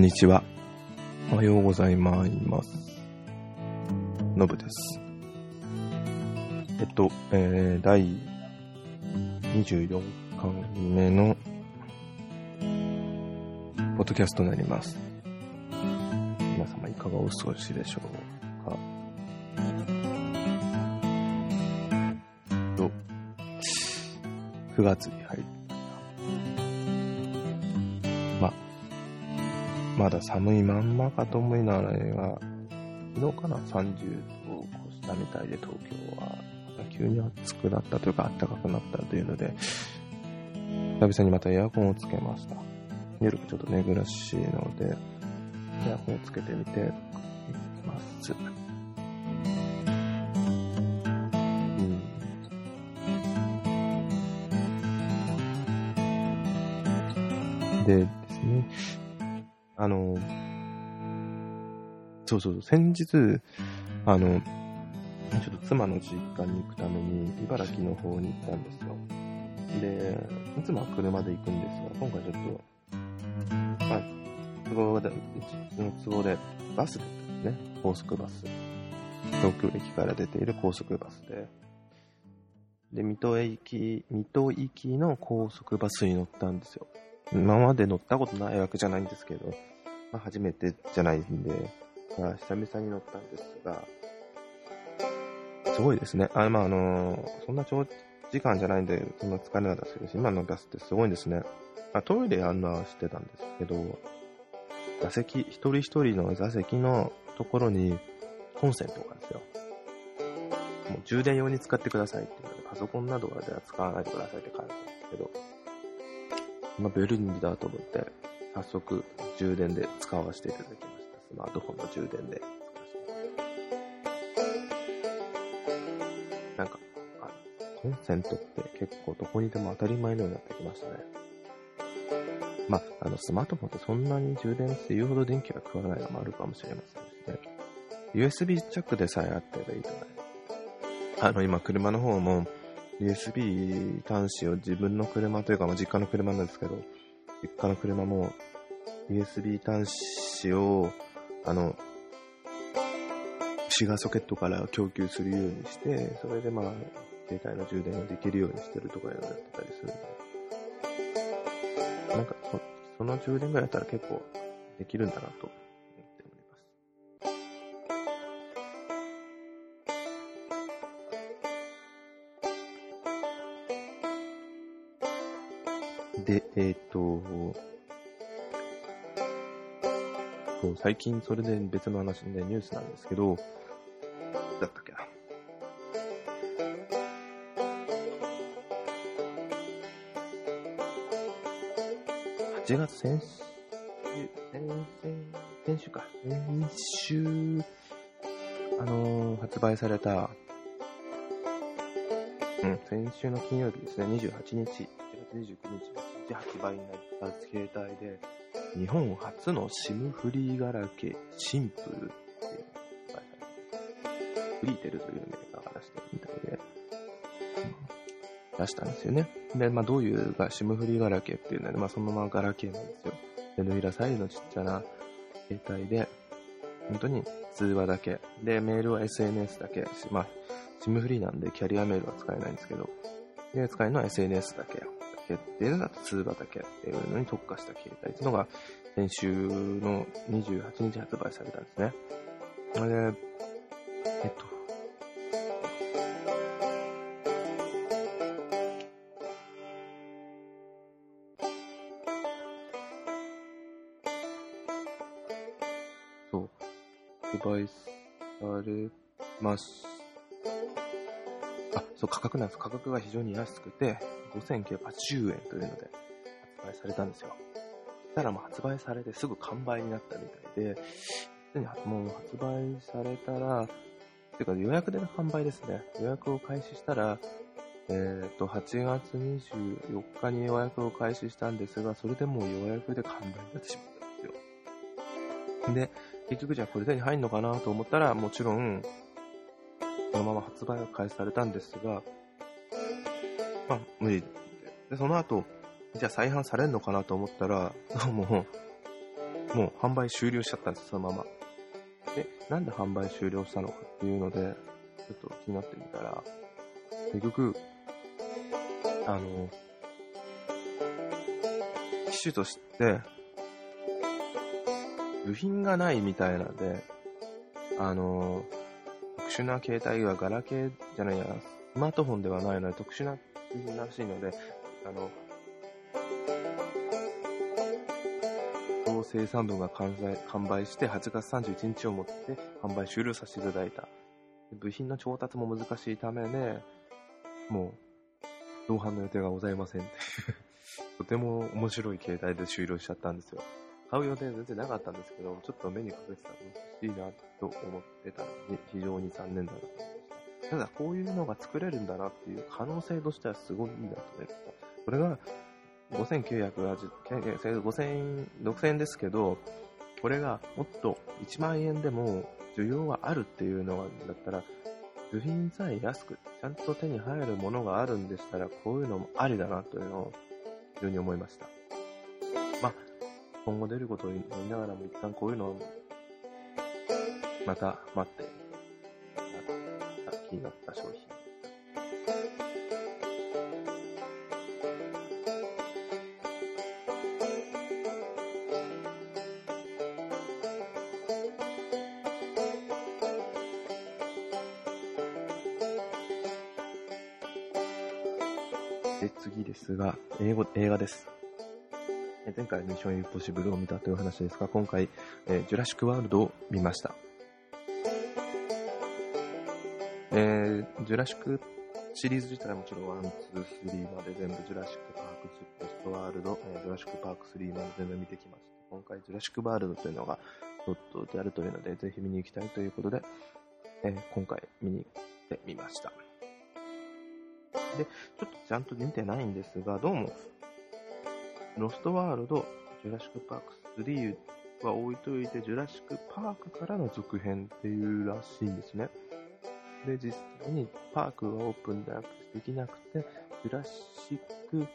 んにちは。おはようございます。のぶです。えっと、えー、第24回目の、ポッドキャストになります。皆様いかがお過ごしでしょうか？と、9月に入りままだ寒いまんまかと思いながら、昨日かな、30度を越したみたいで、東京は、ま急に暑くなったというか、暖かくなったというので、久々にまたエアコンをつけました。夜ちょっと寝苦しいので、エアコンをつけてみています。うんで、の、そうそう、先日、あの、ちょっと妻の実家に行くために、茨城の方に行ったんですよ。で、いつもは車で行くんですが、今回ちょっと、まあ、都合で、うちの都合で、バスで行ったんですね、高速バス。東京駅から出ている高速バスで、で、水戸駅、水戸行きの高速バスに乗ったんですよ。今まで乗ったことないわけじゃないんですけど、まあ、初めてじゃないんで、まあ、久々に乗ったんですが、すごいですね。あ、まあ、あのそんな長時間じゃないんで、そんな疲れなかったですけど、今のバスってすごいんですね。あトイレあんのは知ってたんですけど、座席、一人一人の座席のところにコンセントがあるんですよ。もう充電用に使ってくださいっていうので、パソコンなどでは使わないでくださいって書いてあるんですけど、まあ、便利だと思って、早速充電で使わせていただきました。スマートフォンの充電でなんか、あコンセントって結構どこにでも当たり前のようになってきましたね。まあ、あの、スマートフォンってそんなに充電って言うほど電気が食わないのもあるかもしれませんしね。USB ジャックでさえあってばいいと思います。あの、今車の方も、USB 端子を自分の車というか、まあ、実家の車なんですけど、実家の車も USB 端子を、あの、シガーソケットから供給するようにして、それでまあ、携帯の充電ができるようにしてるとかやってたりするんで、なんかそ、その充電ぐらいやったら結構できるんだなと思っております。で、えっ、と、そう、最近それで別の話でニュースなんですけど、だったっけな。8月先週、先先週か。先週、あのー発売された、うん、先週の金曜日ですね、28日、1月29日、日発売になった携帯で、日本初の SIM フリーガラケーシンプルっていうのが発売されてフリーテルというメーカーが出してるみたいで、出したんですよね。で、まあどういうが SIM フリーガラケーっていうので、まあそのままガラケーなんですよ。で、ヌイラサイズのちっちゃな携帯で、本当に通話だけ。で、メールは SNS だけ。まあ、SIM フリーなんでキャリアメールは使えないんですけど、で、使えるのは SNS だけ。だけっていうのだと通話だけっていうのに特化した携帯っていうのが、先週の28日発売されたんですね。それで、えっと、そう、発売されます。あ、そう、価格なんです。価格が非常に安くて、5980円というので発売されたんですよ。そしたらもう発売されてすぐ完売になったみたいで、すでにもう発売されたら、ていうか予約での販売ですね。予約を開始したら、えっ、と、8月24日に予約を開始したんですが、それでもう予約で完売になってしまったんですよ。で、結局じゃあこれ手に入るのかなと思ったら、もちろん、そのまま発売が開始されたんですが、まあ、無理で。その後、じゃあ再販されるのかなと思ったら、どうも、う販売終了しちゃったんです、そのまま。で、なんで販売終了したのかっていうので、ちょっと気になってみたら、結局、あの、機種として、部品がないみたいなんで、あの、特殊な携帯はガラケーじゃないや、スマートフォンではないので特殊な部品らしいので、あの、生産分が完売して8月31日をもって販売終了させていただいた。部品の調達も難しいためで、もう、同伴の予定がございませんって とても面白い携帯で終了しちゃったんですよ。買う予定全然なかったんですけど、ちょっと目にかけてたら欲しいなと思ってたのに、非常に残念だなと思いました。ただ、こういうのが作れるんだなっていう可能性としてはすごいいいなと思いました。これが5980、5000、6000円ですけど、これがもっと1万円でも需要があるっていうのだったら、部品さえ安く、ちゃんと手に入るものがあるんでしたら、こういうのもありだなというのを非常に思いました。今後出ることを言いながらも一旦こういうのをまた待って、ま気になった商品。で、次ですが、英語、映画です。前回ミッションインポッシブルを見たという話ですが、今回、えー、ジュラシックワールドを見ました。えー、ジュラシックシリーズ自体はもちろん1、2、3まで全部ジュラシックパーク、ロストワールド、えー、ジュラシックパーク3まで全部見てきました。今回ジュラシックワールドというのがちょっとであるというので、ぜひ見に行きたいということで、えー、今回見に行ってみました。で、ちょっとちゃんと見てないんですが、どうも、ロストワールド、ジュラシックパーク3は置いといて、ジュラシックパークからの続編っていうらしいんですね。で、実際にパークがオープンでできなくて、ジュラシック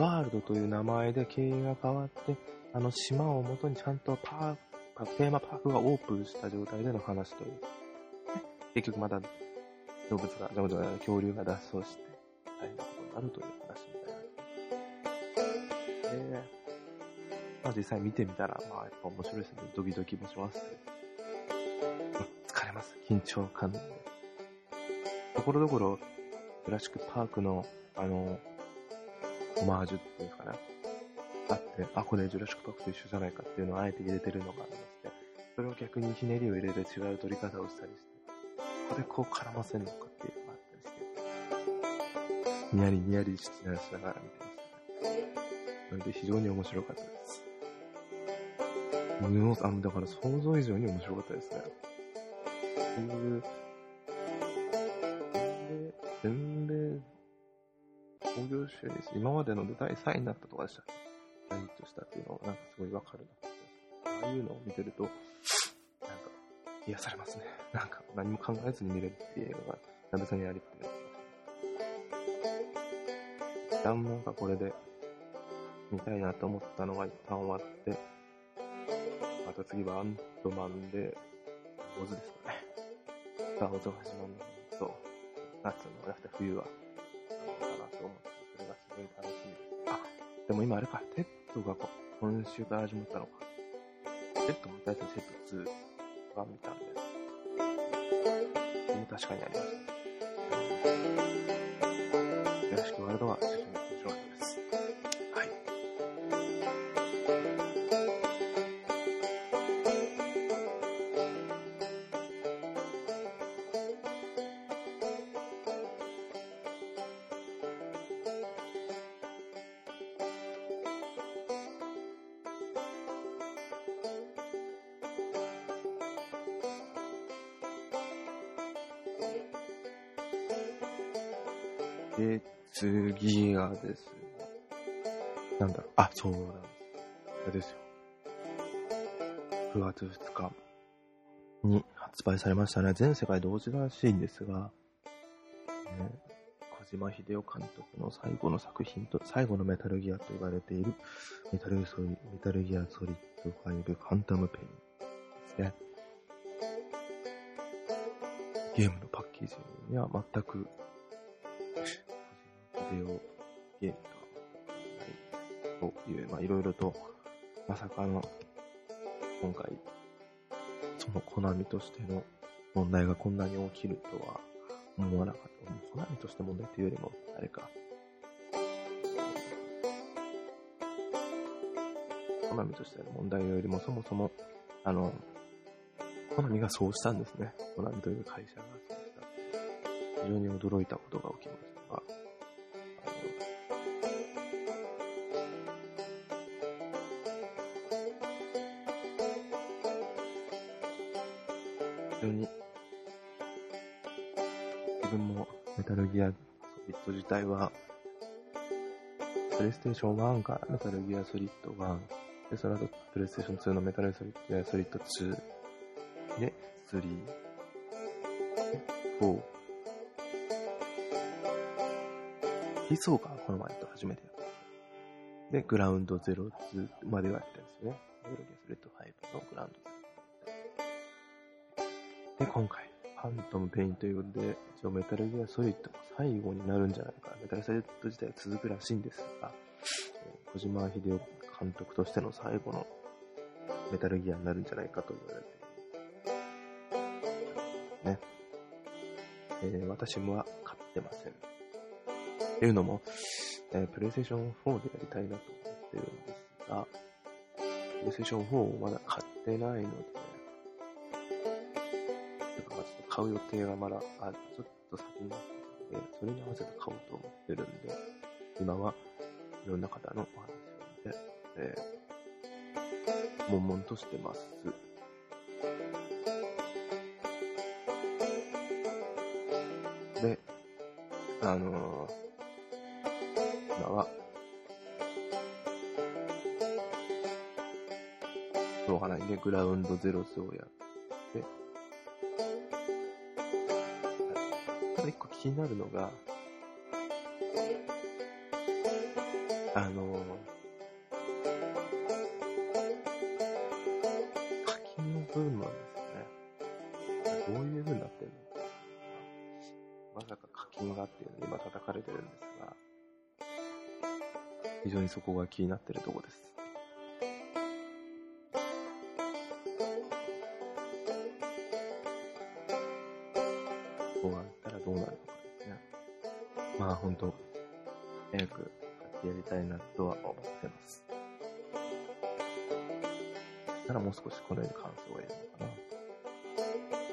ワールドという名前で経営が変わって、あの島をもとにちゃんとパーク、テーマパークがオープンした状態での話という。結局まだ動物が、じゃじゃ恐竜が脱走して、大変なことになるという話。で、まあ実際見てみたら、まあやっぱ面白いですね。ドキドキもします、疲れます。緊張感。ところどころ、ジュラシックパークの、あの、オマージュっていうんですかね。あって、あ、これジュラシックパークと一緒じゃないかっていうのをあえて入れてるのがありまして、それを逆にひねりを入れて違う撮り方をしたりして、ここでこう絡ませるのかっていうのがあったりして、ニヤリニヤリしながら見てましたね。なので非常に面白かったです。もあだから想像以上に面白かったですね。っていう、全米工業収入今までので第3位になったとかでした大ヒットしたっていうのがなんかすごいわかるな。ああいうのを見てると、なんか癒されますね。なんか何も考えずに見れるっていうのが、久々にやりって一旦なんかこれで見たいなと思ったのが一旦終わって、また次はアントマンで、オズですかね。さあ、オズが始まるのと、夏の、なくて冬は、かなと思って、それがすごい楽しみです。あ、でも今あれか、テッドが今週から始まったのか。テッドも大体テッド2。が見たんで。でも確かにあります。よろしくワールドはで、次がですね、なんだろう、あ、そうなんです。あれですよ。9月2日に発売されましたね。全世界同時らしいんですが、ね、小島秀夫監督の最後の作品と、最後のメタルギアと言われているメタルソリメタルギアソリット5ファンタムペインですね。ゲームのパッケージには全く、デオゲームとはという、まあいろいろと、まさかの、今回、そのコナミとしての問題がこんなに起きるとは思わなかった。コナミとして問題というよりも、あれか。コナミとしての問題よりも、そもそも、あの、コナミがそうしたんですね。コナミという会社が。非常に驚いたことが起きました、非常に。自分もメタルギアソリッド自体は、プレイステーション1からメタルギアソリッド1、で、その後プレイステーション2のメタルギアソリッド2、で、3、4、悲壮がこの前と初めてやった。で、グラウンド02まではやってるんですよね。メタルギアソリッド5のグラウンドで、今回、ファントムペインということで、一応メタルギアソリッドが最後になるんじゃないか。メタルソリッド自体は続くらしいんですが、小島秀夫監督としての最後のメタルギアになるんじゃないかと言われてね。えー、私もは買ってません。っていうのも、えー、プレイステーション4でやりたいなと思ってるんですが、プレイステーション4をまだ買ってないので、ちょっと買う予定がまだ、あ、ちょっと先になってので、それに合わせて買おうと思ってるんで、今はいろんな方のお話を見て、えー、悶々としてます。で、あのー、今は、しょうがない、グラウンドゼロズをやって、ただ一個気になるのが、あの課金の部分なんですよね。どういう風になってるのまさか課金がっていうのに今叩かれてるんですが、非常にそこが気になってるとこです。終わったらどうなるのかですね。まあ本当、早くやりたいなとは思ってます。たらもう少しこのように感想を言うのか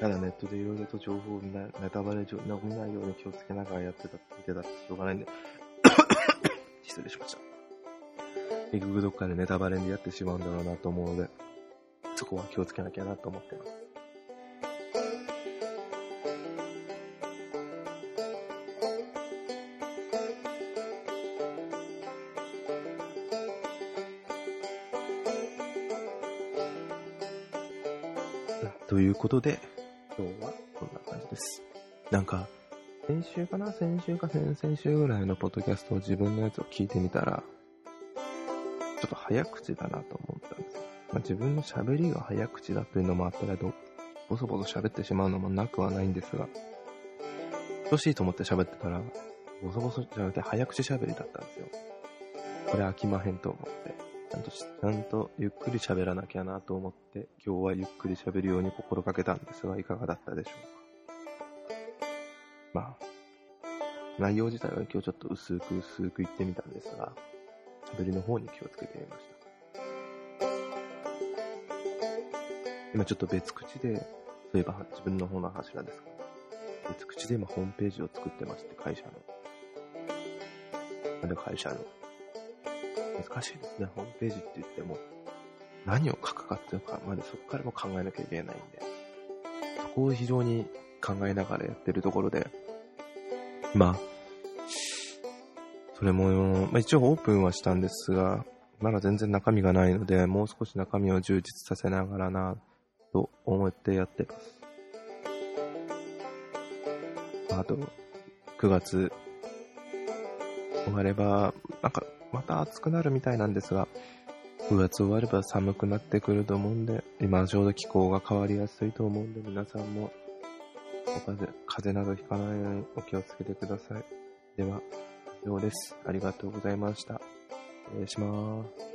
な。ただネットでいろいろと情報を見ないネタバレ上見ないように気をつけながらやってた、見てたってしょうがないんで 失礼しました。結局どっかでネタバレでやってしまうんだろうなと思うので、そこは気をつけなきゃなと思ってます。ということで、今日はこんな感じです。なんか、先週かな？先週か先々週ぐらいのポッドキャストを自分のやつを聞いてみたら、ちょっと早口だなと思ったんです。まあ、自分の喋りが早口だというのもあったけど、ボソボソ喋ってしまうのもなくはないんですが、欲しいと思って喋ってたら、ボソボソじゃなくて早口喋りだったんですよ。これ飽きまへんと思って。ちゃんと、ちゃんとゆっくり喋らなきゃなと思って、今日はゆっくり喋るように心がけたんですが、いかがだったでしょうか。まあ、内容自体は今日ちょっと薄く薄く言ってみたんですが、喋りの方に気をつけてみました。今ちょっと別口で、そういえば自分の方の柱ですか別口で今ホームページを作ってまして、会社の。ある会社の。難しいですね。ホームページって言っても、何を書くかっていうかまでそこからも考えなきゃいけないんで、そこを非常に考えながらやってるところで、まあ、それも、まあ、一応オープンはしたんですが、まだ全然中身がないので、もう少し中身を充実させながらな、と思ってやってます。あと、9月終われば、なんか、また暑くなるみたいなんですが、9月終われば寒くなってくると思うんで、今ちょうど気候が変わりやすいと思うんで、皆さんも、お風邪、風邪などひかないようにお気をつけてください。では。ようです。ありがとうございました。失礼します。